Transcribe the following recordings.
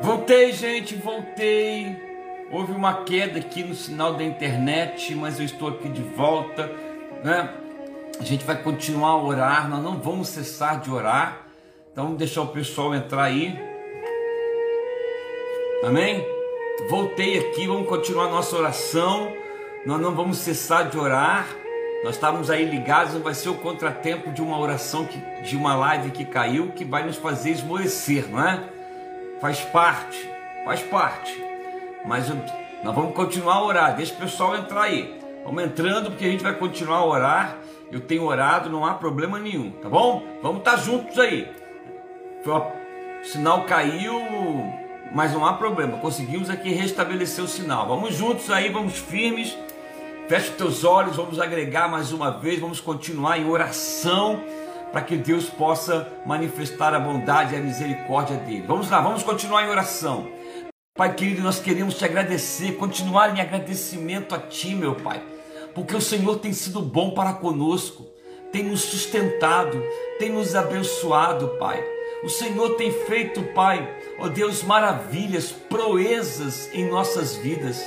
Voltei, gente, voltei. Houve uma queda aqui no sinal da internet, mas eu estou aqui de volta, né? A gente vai continuar a orar, nós não vamos cessar de orar. Então, vamos deixar o pessoal entrar aí. Amém? Voltei aqui, vamos continuar nossa oração. Nós não vamos cessar de orar. Nós estávamos aí ligados, não vai ser o contratempo de uma oração, que, de uma live que caiu, que vai nos fazer esmorecer, não é? Faz parte, faz parte. Mas nós vamos continuar a orar. Deixa o pessoal entrar aí. Vamos entrando porque a gente vai continuar a orar. Eu tenho orado, não há problema nenhum, tá bom? Vamos estar juntos aí. O sinal caiu, mas não há problema. Conseguimos aqui restabelecer o sinal. Vamos juntos aí, vamos firmes. Feche os teus olhos, vamos agregar mais uma vez, vamos continuar em oração para que Deus possa manifestar a bondade e a misericórdia dele. Vamos lá, vamos continuar em oração. Pai querido, nós queremos te agradecer, continuar em agradecimento a Ti, meu Pai, porque o Senhor tem sido bom para conosco, tem nos sustentado, tem nos abençoado, Pai. O Senhor tem feito, Pai, ó Deus, maravilhas, proezas em nossas vidas,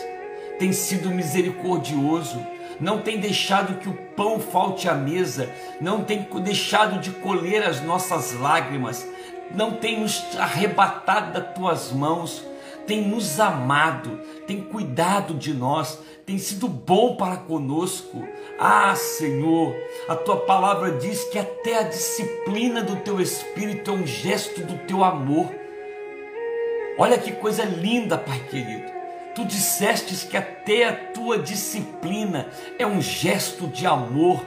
tem sido misericordioso, não tem deixado que o pão falte à mesa, não tem deixado de colher as nossas lágrimas, não tem nos arrebatado das tuas mãos tem nos amado, tem cuidado de nós, tem sido bom para conosco. Ah, Senhor, a tua palavra diz que até a disciplina do teu espírito é um gesto do teu amor. Olha que coisa linda, Pai querido. Tu dissestes que até a tua disciplina é um gesto de amor.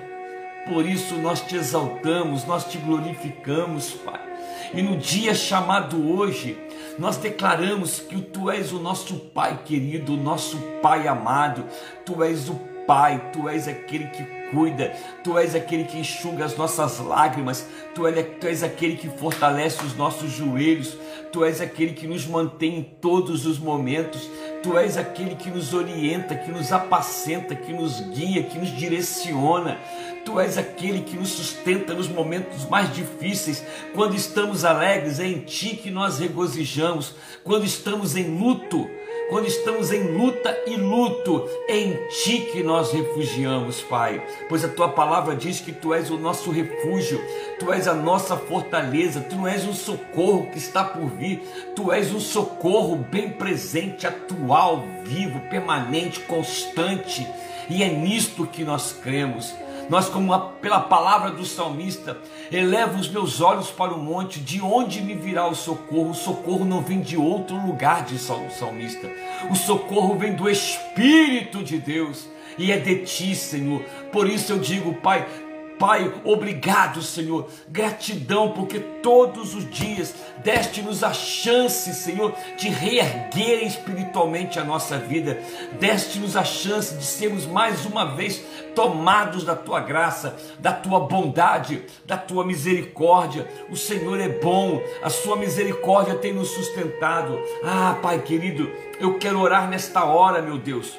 Por isso nós te exaltamos, nós te glorificamos, Pai. E no dia chamado hoje, nós declaramos que tu és o nosso Pai querido, o nosso Pai amado, tu és o Pai, tu és aquele que cuida, tu és aquele que enxuga as nossas lágrimas, tu tu és aquele que fortalece os nossos joelhos, tu és aquele que nos mantém em todos os momentos, tu és aquele que nos orienta, que nos apacenta, que nos guia, que nos direciona. Tu és aquele que nos sustenta nos momentos mais difíceis. Quando estamos alegres, é em Ti que nós regozijamos. Quando estamos em luto, quando estamos em luta e luto, é em Ti que nós refugiamos, Pai. Pois a Tua palavra diz que Tu és o nosso refúgio, Tu és a nossa fortaleza, Tu és um socorro que está por vir, Tu és um socorro bem presente, atual, vivo, permanente, constante. E é nisto que nós cremos. Nós, como a, pela palavra do salmista, elevo os meus olhos para o monte, de onde me virá o socorro? O socorro não vem de outro lugar, diz o salmista. O socorro vem do Espírito de Deus e é de ti, Senhor. Por isso eu digo, Pai, Pai, obrigado, Senhor. Gratidão, porque todos os dias deste-nos a chance, Senhor, de reerguer espiritualmente a nossa vida. Deste-nos a chance de sermos mais uma vez tomados da tua graça, da tua bondade, da tua misericórdia. O Senhor é bom, a sua misericórdia tem nos sustentado. Ah, Pai querido, eu quero orar nesta hora, meu Deus,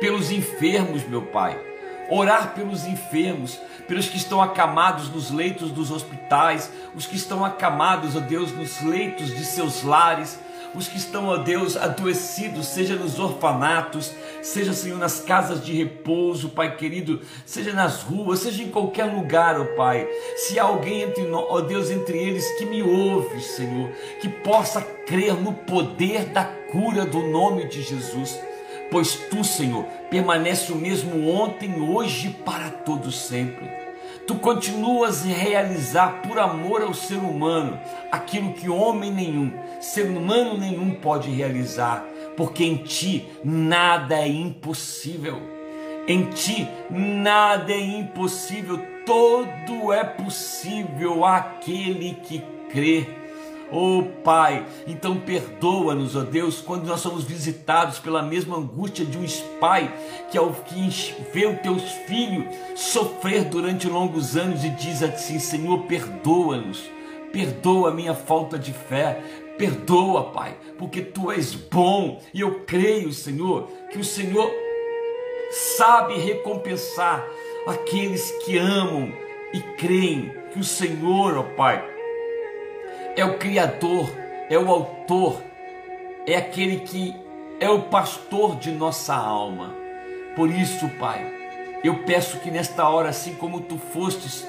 pelos enfermos, meu Pai. Orar pelos enfermos, pelos que estão acamados nos leitos dos hospitais, os que estão acamados, ó Deus, nos leitos de seus lares, os que estão, ó Deus, adoecidos, seja nos orfanatos, seja, Senhor, nas casas de repouso, Pai querido, seja nas ruas, seja em qualquer lugar, ó Pai. Se há alguém entre nós, ó Deus, entre eles que me ouve, Senhor, que possa crer no poder da cura do nome de Jesus pois tu, Senhor, permanece o mesmo ontem, hoje e para todo sempre. Tu continuas a realizar por amor ao ser humano aquilo que homem nenhum, ser humano nenhum pode realizar, porque em ti nada é impossível. Em ti nada é impossível, tudo é possível àquele que crê. Oh Pai, então perdoa-nos, ó oh Deus, quando nós somos visitados pela mesma angústia de um pai que ao que vê o teu filho sofrer durante longos anos e diz assim: Senhor, perdoa-nos, perdoa a minha falta de fé, perdoa, Pai, porque tu és bom e eu creio, Senhor, que o Senhor sabe recompensar aqueles que amam e creem que o Senhor, ó Pai, é o Criador, é o Autor é aquele que é o pastor de nossa alma. Por isso, Pai, eu peço que nesta hora, assim como tu fostes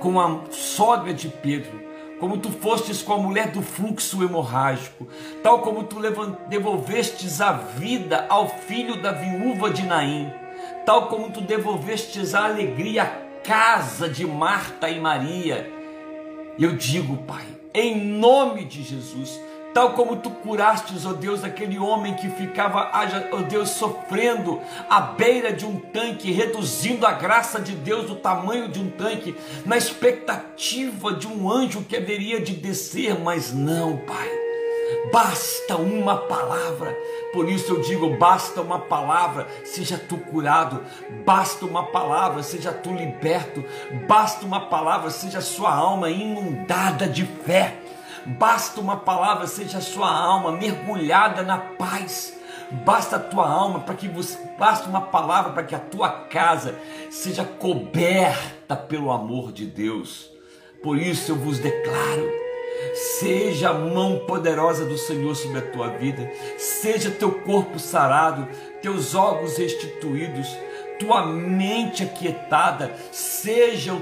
com a sogra de Pedro, como tu fostes com a mulher do fluxo hemorrágico, tal como tu devolvestes a vida ao filho da viúva de Naim, tal como tu devolvestes a alegria à casa de Marta e Maria. Eu digo, Pai, em nome de Jesus, tal como tu curastes, ó Deus, aquele homem que ficava, ó Deus, sofrendo à beira de um tanque, reduzindo a graça de Deus do tamanho de um tanque, na expectativa de um anjo que haveria de descer, mas não, Pai. Basta uma palavra, por isso eu digo: basta uma palavra, seja tu curado, basta uma palavra, seja tu liberto, basta uma palavra, seja sua alma inundada de fé. Basta uma palavra, seja sua alma mergulhada na paz. Basta a tua alma para que você, basta uma palavra para que a tua casa seja coberta pelo amor de Deus. Por isso eu vos declaro: seja a mão poderosa do Senhor sobre a tua vida, seja teu corpo sarado, teus órgãos restituídos, tua mente aquietada, seja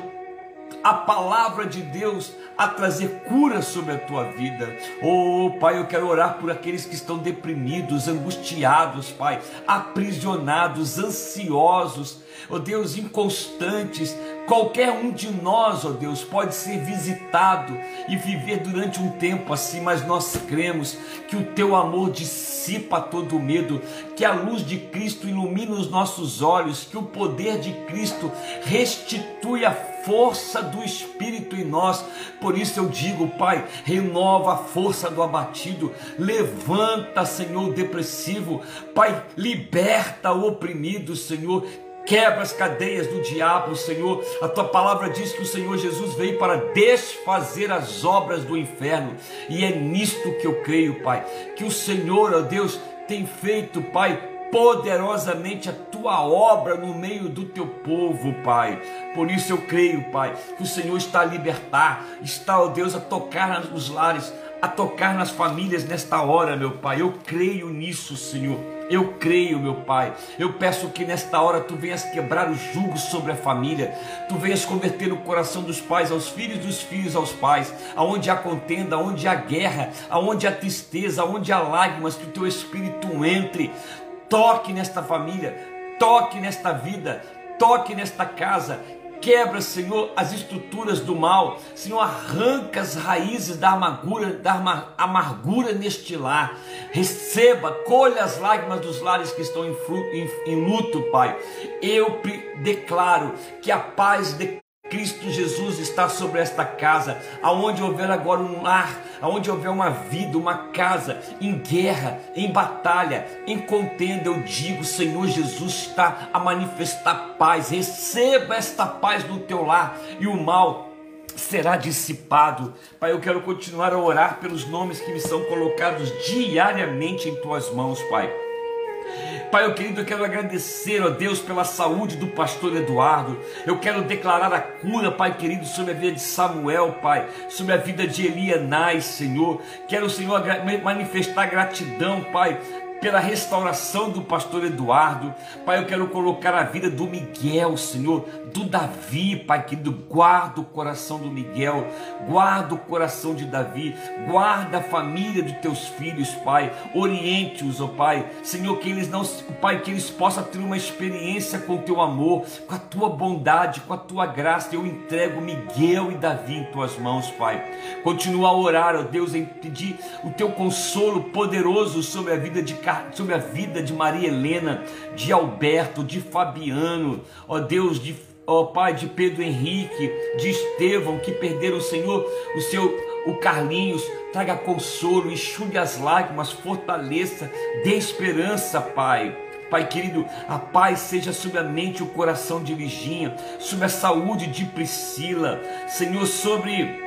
a palavra de Deus a trazer cura sobre a tua vida. Oh, Pai, eu quero orar por aqueles que estão deprimidos, angustiados, Pai, aprisionados, ansiosos, oh Deus, inconstantes. Qualquer um de nós, ó Deus, pode ser visitado e viver durante um tempo assim, mas nós cremos que o teu amor dissipa todo medo, que a luz de Cristo ilumina os nossos olhos, que o poder de Cristo restitui a força do Espírito em nós. Por isso eu digo, Pai, renova a força do abatido, levanta, Senhor, o depressivo, Pai, liberta o oprimido, Senhor, quebra as cadeias do diabo, Senhor. A tua palavra diz que o Senhor Jesus veio para desfazer as obras do inferno, e é nisto que eu creio, Pai, que o Senhor, ó Deus, tem feito, Pai, poderosamente a tua obra no meio do teu povo, Pai. Por isso eu creio, Pai, que o Senhor está a libertar, está, ó Deus, a tocar nos lares, a tocar nas famílias nesta hora, meu Pai. Eu creio nisso, Senhor. Eu creio, meu Pai. Eu peço que nesta hora tu venhas quebrar os julgos sobre a família. Tu venhas converter o coração dos pais aos filhos, dos filhos aos pais. Aonde há contenda, aonde há guerra, aonde há tristeza, aonde há lágrimas, que o teu espírito entre toque nesta família, toque nesta vida, toque nesta casa. Quebra, Senhor, as estruturas do mal. Senhor, arranca as raízes da amargura, da amargura neste lar. Receba, colha as lágrimas dos lares que estão em, em, em luto, Pai. Eu declaro que a paz de Cristo Jesus está sobre esta casa, aonde houver agora um lar, aonde houver uma vida, uma casa em guerra, em batalha, em contenda, eu digo, Senhor Jesus está a manifestar paz. Receba esta paz no teu lar e o mal será dissipado. Pai, eu quero continuar a orar pelos nomes que me são colocados diariamente em tuas mãos, Pai. Pai, eu querido, eu quero agradecer, ó Deus, pela saúde do pastor Eduardo. Eu quero declarar a cura, Pai querido, sobre a vida de Samuel, Pai, sobre a vida de Elianais, Senhor. Quero, Senhor, manifestar gratidão, Pai, pela restauração do pastor Eduardo. Pai, eu quero colocar a vida do Miguel, Senhor, do Davi, Pai querido. Guarda o coração do Miguel, guarda o coração de Davi, guarda a família dos teus filhos, Pai. Oriente-os, ó oh, Pai. Senhor, que eles não, Pai, que eles possam ter uma experiência com o teu amor, com a tua bondade, com a tua graça. Eu entrego Miguel e Davi em tuas mãos, Pai. Continua a orar, ó Deus, em pedir o teu consolo poderoso sobre a vida de sobre a vida de Maria Helena, de Alberto, de Fabiano, ó Deus, de ó Pai, de Pedro Henrique, de Estevão, que perderam o Senhor, o seu, o Carlinhos, traga consolo, enxugue as lágrimas, fortaleça, dê esperança, Pai. Pai querido, a paz seja sobre a mente e o coração de Virgínia, sobre a saúde de Priscila, Senhor, sobre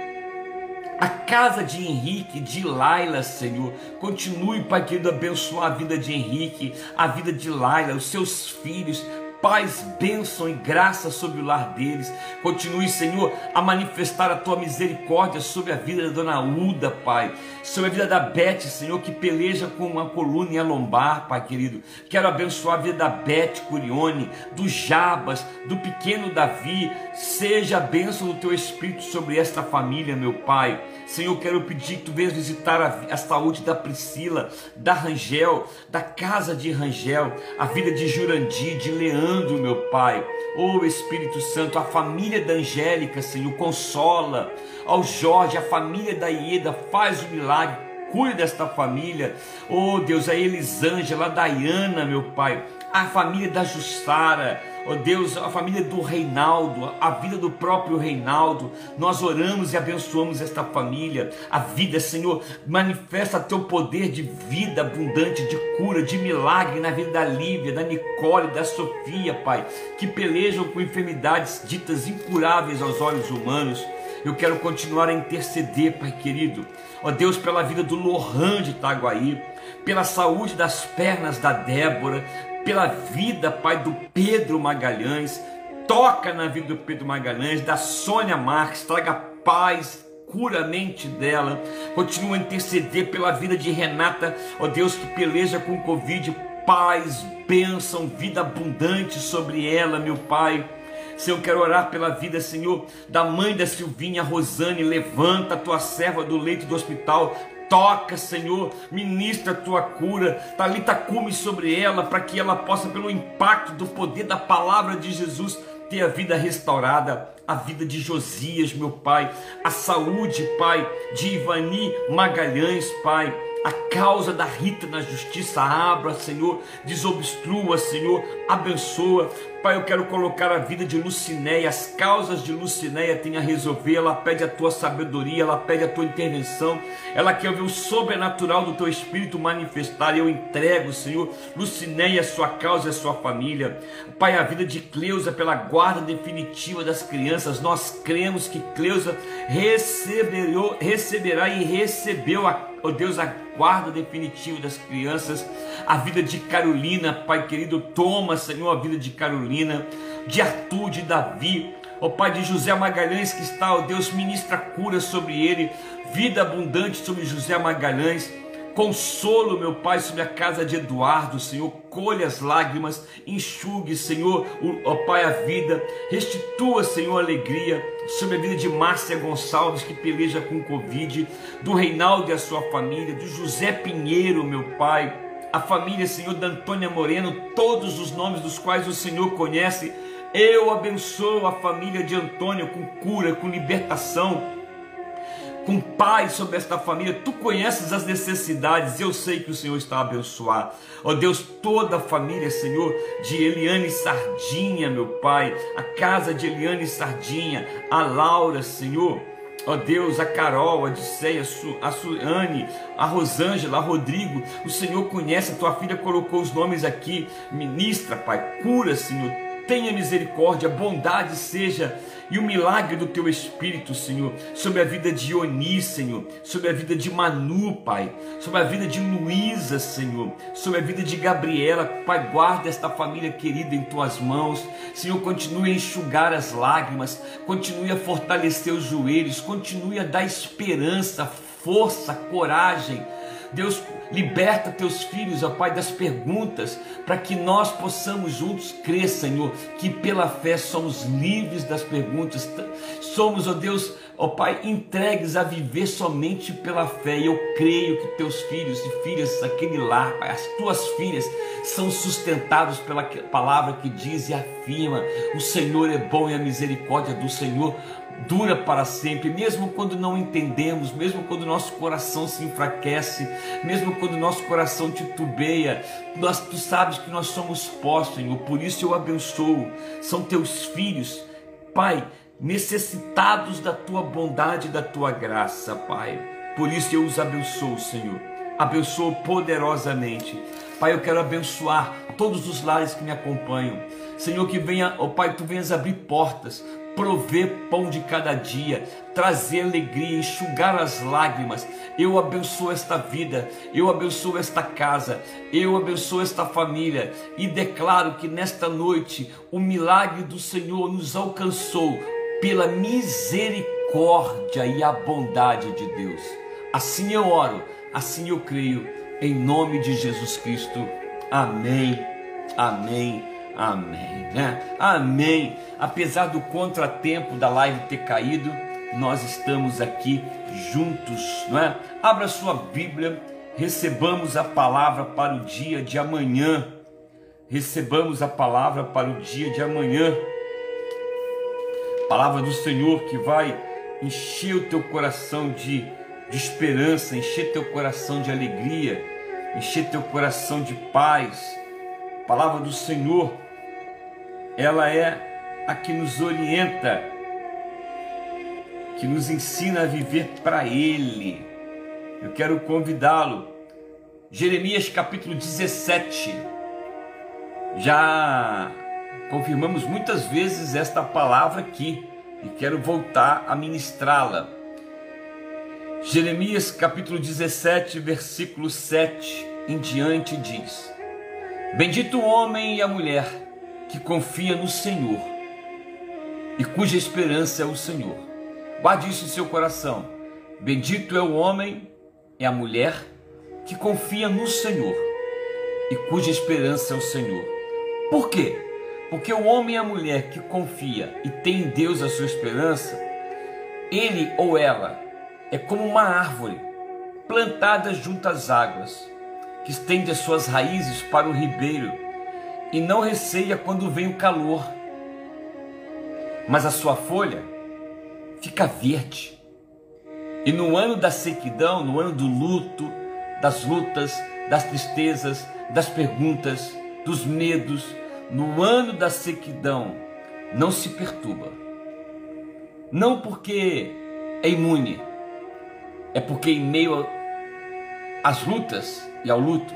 a casa de Henrique, de Laila, Senhor. Continue, Pai querido, a abençoar a vida de Henrique, a vida de Laila, os seus filhos. Paz, bênção e graça sobre o lar deles. Continue, Senhor, a manifestar a tua misericórdia sobre a vida da dona Uda, Pai. Sobre a vida da Beth, Senhor, que peleja com uma coluna e a lombar, Pai querido. Quero abençoar a vida da Beth Curione, do Jabas, do pequeno Davi. Seja a bênção do teu Espírito sobre esta família, meu Pai. Senhor, quero pedir que tu venhas visitar a, a saúde da Priscila, da Rangel, da casa de Rangel, a vida de Jurandir, de Leandro, meu Pai. Oh Espírito Santo, a família da Angélica, Senhor, consola. Ao Jorge, a família da Ieda, faz o milagre cuide desta família. Oh Deus, a Elisângela, a Dayana, meu Pai, a família da Justara, ó oh Deus, a família do Reinaldo, a vida do próprio Reinaldo, nós oramos e abençoamos esta família, a vida, Senhor, manifesta teu poder de vida abundante, de cura, de milagre na vida da Lívia, da Nicole, da Sofia, Pai, que pelejam com enfermidades ditas incuráveis aos olhos humanos. Eu quero continuar a interceder, Pai querido, ó Deus, pela vida do Lohan de Itaguaí, pela saúde das pernas da Débora, pela vida, Pai, do Pedro Magalhães. Toca na vida do Pedro Magalhães, da Sônia Marques, traga paz, cura a mente dela. Continua a interceder pela vida de Renata, ó Deus, que peleja com Covid. Paz, bênção, vida abundante sobre ela, meu Pai. Senhor, eu quero orar pela vida, Senhor, da mãe da Silvinha, Rosane. Levanta a tua serva do leito do hospital Toca, Senhor, ministra a tua cura, talita cume sobre ela, para que ela possa, pelo impacto do poder da palavra de Jesus, ter a vida restaurada, a vida de Josias, meu Pai, a saúde, Pai, de Ivani Magalhães, Pai, a causa da Rita na justiça, abra, Senhor, desobstrua, Senhor, abençoa. Pai, eu quero colocar a vida de Lucinéia, as causas de Lucinéia tem a resolver, ela pede a tua sabedoria, ela pede a tua intervenção, ela quer ver o sobrenatural do teu Espírito manifestar, eu entrego, Senhor, Lucinéia, sua causa e a sua família. Pai, a vida de Cleusa pela guarda definitiva das crianças, nós cremos que Cleusa receberá e recebeu a oh Deus, a guarda definitiva das crianças, a vida de Carolina, Pai querido, toma, Senhor, a vida de Carolina, de Arthur, de Davi, ó oh, Pai de José Magalhães que está, ó oh Deus, ministra cura sobre ele, vida abundante sobre José Magalhães, Consolo, meu Pai, sobre a casa de Eduardo, Senhor. Colhe as lágrimas, enxugue, Senhor, ó Pai, a vida. Restitua, Senhor, a alegria sobre a vida de Márcia Gonçalves, que peleja com Covid, do Reinaldo e a sua família, do José Pinheiro, meu Pai. A família, Senhor, da Antônia Moreno, todos os nomes dos quais o Senhor conhece. Eu abençoo a família de Antônio com cura, com libertação com paz sobre esta família. Tu conheces as necessidades, eu sei que o Senhor está a abençoar. Ó oh Deus, toda a família, Senhor, de Eliane Sardinha, meu Pai, a casa de Eliane Sardinha, a Laura, Senhor. Ó oh Deus, a Carol, a Diceia, a Suane, a Rosângela, a Rodrigo, o Senhor conhece, a tua filha colocou os nomes aqui. Ministra, Pai, cura, Senhor, tenha misericórdia, bondade seja e o milagre do teu Espírito, Senhor, sobre a vida de Oni, Senhor, sobre a vida de Manu, Pai, sobre a vida de Luísa, Senhor, sobre a vida de Gabriela, Pai, guarda esta família querida em tuas mãos, Senhor, continue a enxugar as lágrimas, continue a fortalecer os joelhos, continue a dar esperança, força, coragem, Deus, liberta teus filhos, ó Pai, das perguntas, para que nós possamos juntos crer, Senhor, que pela fé somos livres das perguntas, somos, ó Deus, ó Pai, entregues a viver somente pela fé. E eu creio que teus filhos e filhas, aquele lar, Pai, as tuas filhas, são sustentados pela palavra que diz e afirma: o Senhor é bom e a misericórdia do Senhor dura para sempre, mesmo quando não entendemos, mesmo quando nosso coração se enfraquece, mesmo quando nosso coração titubeia, nós, tu sabes que nós somos pós, Senhor, por isso eu abençoo, são teus filhos, Pai, necessitados da tua bondade e da tua graça, Pai, por isso eu os abençoo, Senhor, abençoo poderosamente, Pai, eu quero abençoar todos os lares que me acompanham, Senhor, que venha, ó oh Pai, tu venhas abrir portas, prover pão de cada dia, trazer alegria, enxugar as lágrimas. Eu abençoo esta vida, eu abençoo esta casa, eu abençoo esta família e declaro que nesta noite o milagre do Senhor nos alcançou pela misericórdia e a bondade de Deus. Assim eu oro, assim eu creio, em nome de Jesus Cristo. Amém, amém, amém, né? Amém. Apesar do contratempo da live ter caído, nós estamos aqui juntos, não é? Abra sua Bíblia, recebamos a palavra para o dia de amanhã. Recebamos a palavra para o dia de amanhã. Palavra do Senhor que vai encher o teu coração de, de esperança, encher teu coração de alegria, encher teu coração de paz. Palavra do Senhor, ela é a que nos orienta, que nos ensina a viver para Ele. Eu quero convidá-lo. Jeremias capítulo 17. Já confirmamos muitas vezes esta palavra aqui e quero voltar a ministrá-la. Jeremias capítulo 17, versículo 7 em diante diz: Bendito o homem e a mulher que confia no Senhor e cuja esperança é o Senhor. Guarde isso em seu coração. Bendito é o homem e a mulher que confia no Senhor e cuja esperança é o Senhor. Por quê? Porque o homem e a mulher que confia e tem em Deus a sua esperança, ele ou ela é como uma árvore plantada junto às águas, que estende as suas raízes para o ribeiro e não receia quando vem o calor mas a sua folha fica verde. E no ano da sequidão, no ano do luto, das lutas, das tristezas, das perguntas, dos medos, no ano da sequidão, não se perturba. Não porque é imune, é porque em meio às lutas e ao luto,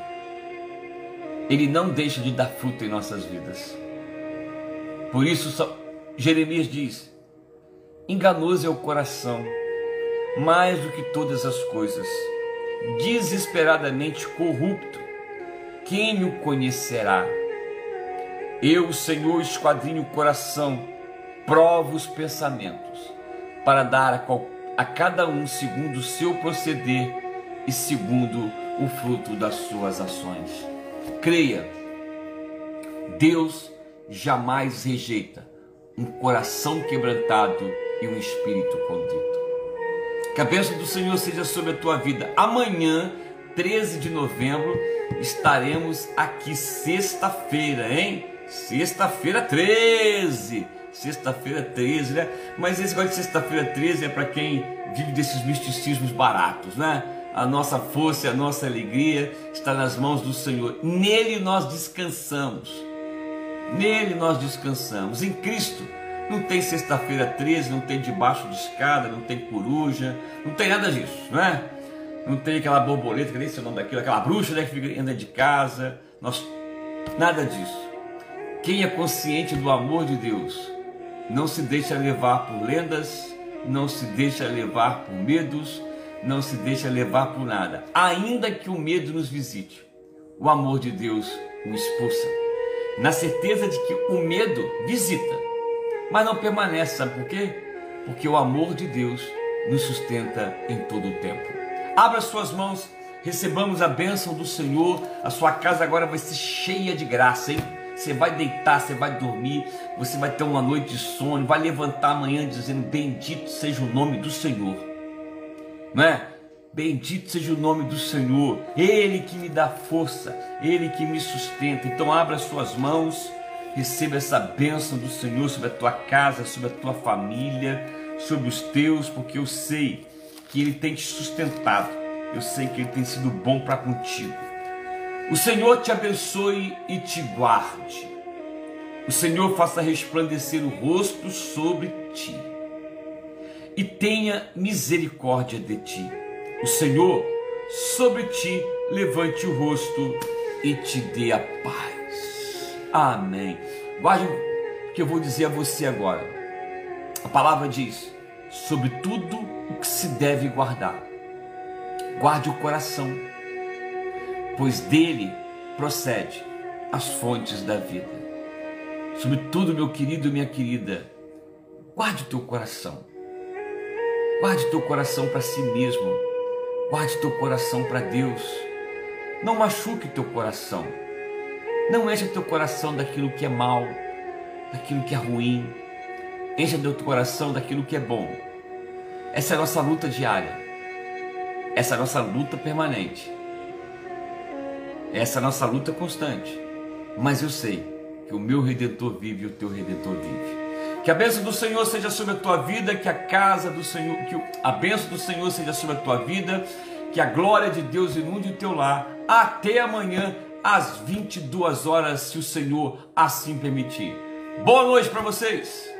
ele não deixa de dar fruto em nossas vidas. Por isso, Jeremias diz: Enganoso é o coração, mais do que todas as coisas, desesperadamente corrupto. Quem o conhecerá? Eu, Senhor, esquadrinho o coração, provo os pensamentos, para dar a, qual, a cada um segundo o seu proceder e segundo o fruto das suas ações. Creia, Deus jamais rejeita um coração quebrantado e um espírito contrito. Que a bênção do Senhor seja sobre a tua vida. Amanhã, 13 de novembro, estaremos aqui sexta-feira, hein? Sexta-feira 13. Sexta-feira 13, né? Mas esse negócio de sexta-feira 13 é para quem vive desses misticismos baratos, né? A nossa força, a nossa alegria está nas mãos do Senhor. Nele nós descansamos. Nele nós descansamos. Em Cristo não tem sexta-feira 13, não tem debaixo de escada, não tem coruja, não tem nada disso, não é? Não tem aquela borboleta, que nem sei o nome daquilo, aquela bruxa né, que fica, anda de casa. Nós, nada disso. Quem é consciente do amor de Deus não se deixa levar por lendas, não se deixa levar por medos, não se deixa levar por nada. Ainda que o medo nos visite, o amor de Deus o expulsa na certeza de que o medo visita, mas não permanece, sabe por quê? Porque o amor de Deus nos sustenta em todo o tempo. Abra suas mãos, recebamos a bênção do Senhor, a sua casa agora vai ser cheia de graça, hein? Você vai deitar, você vai dormir, você vai ter uma noite de sono, vai levantar amanhã dizendo: Bendito seja o nome do Senhor, não é? Bendito seja o nome do Senhor, Ele que me dá força, Ele que me sustenta. Então, abra suas mãos, receba essa bênção do Senhor sobre a tua casa, sobre a tua família, sobre os teus, porque eu sei que Ele tem te sustentado, eu sei que Ele tem sido bom para contigo. O Senhor te abençoe e te guarde. O Senhor faça resplandecer o rosto sobre ti e tenha misericórdia de ti o Senhor sobre ti levante o rosto e te dê a paz. Amém. Guarde o que eu vou dizer a você agora. A palavra diz: sobre tudo o que se deve guardar, guarde o coração, pois dele procede as fontes da vida. Sobre tudo, meu querido e minha querida, guarde o teu coração. Guarde teu coração para si mesmo. Guarde teu coração para Deus. Não machuque teu coração. Não encha teu coração daquilo que é mal, daquilo que é ruim. Encha teu coração daquilo que é bom. Essa é a nossa luta diária. Essa é a nossa luta permanente. Essa é a nossa luta constante. Mas eu sei que o meu redentor vive e o teu redentor vive. Que a bênção do Senhor seja sobre a tua vida, que a casa do Senhor, que a bênção do Senhor seja sobre a tua vida, que a glória de Deus inunde o teu lar. Até amanhã, às 22 horas, se o Senhor assim permitir. Boa noite para vocês!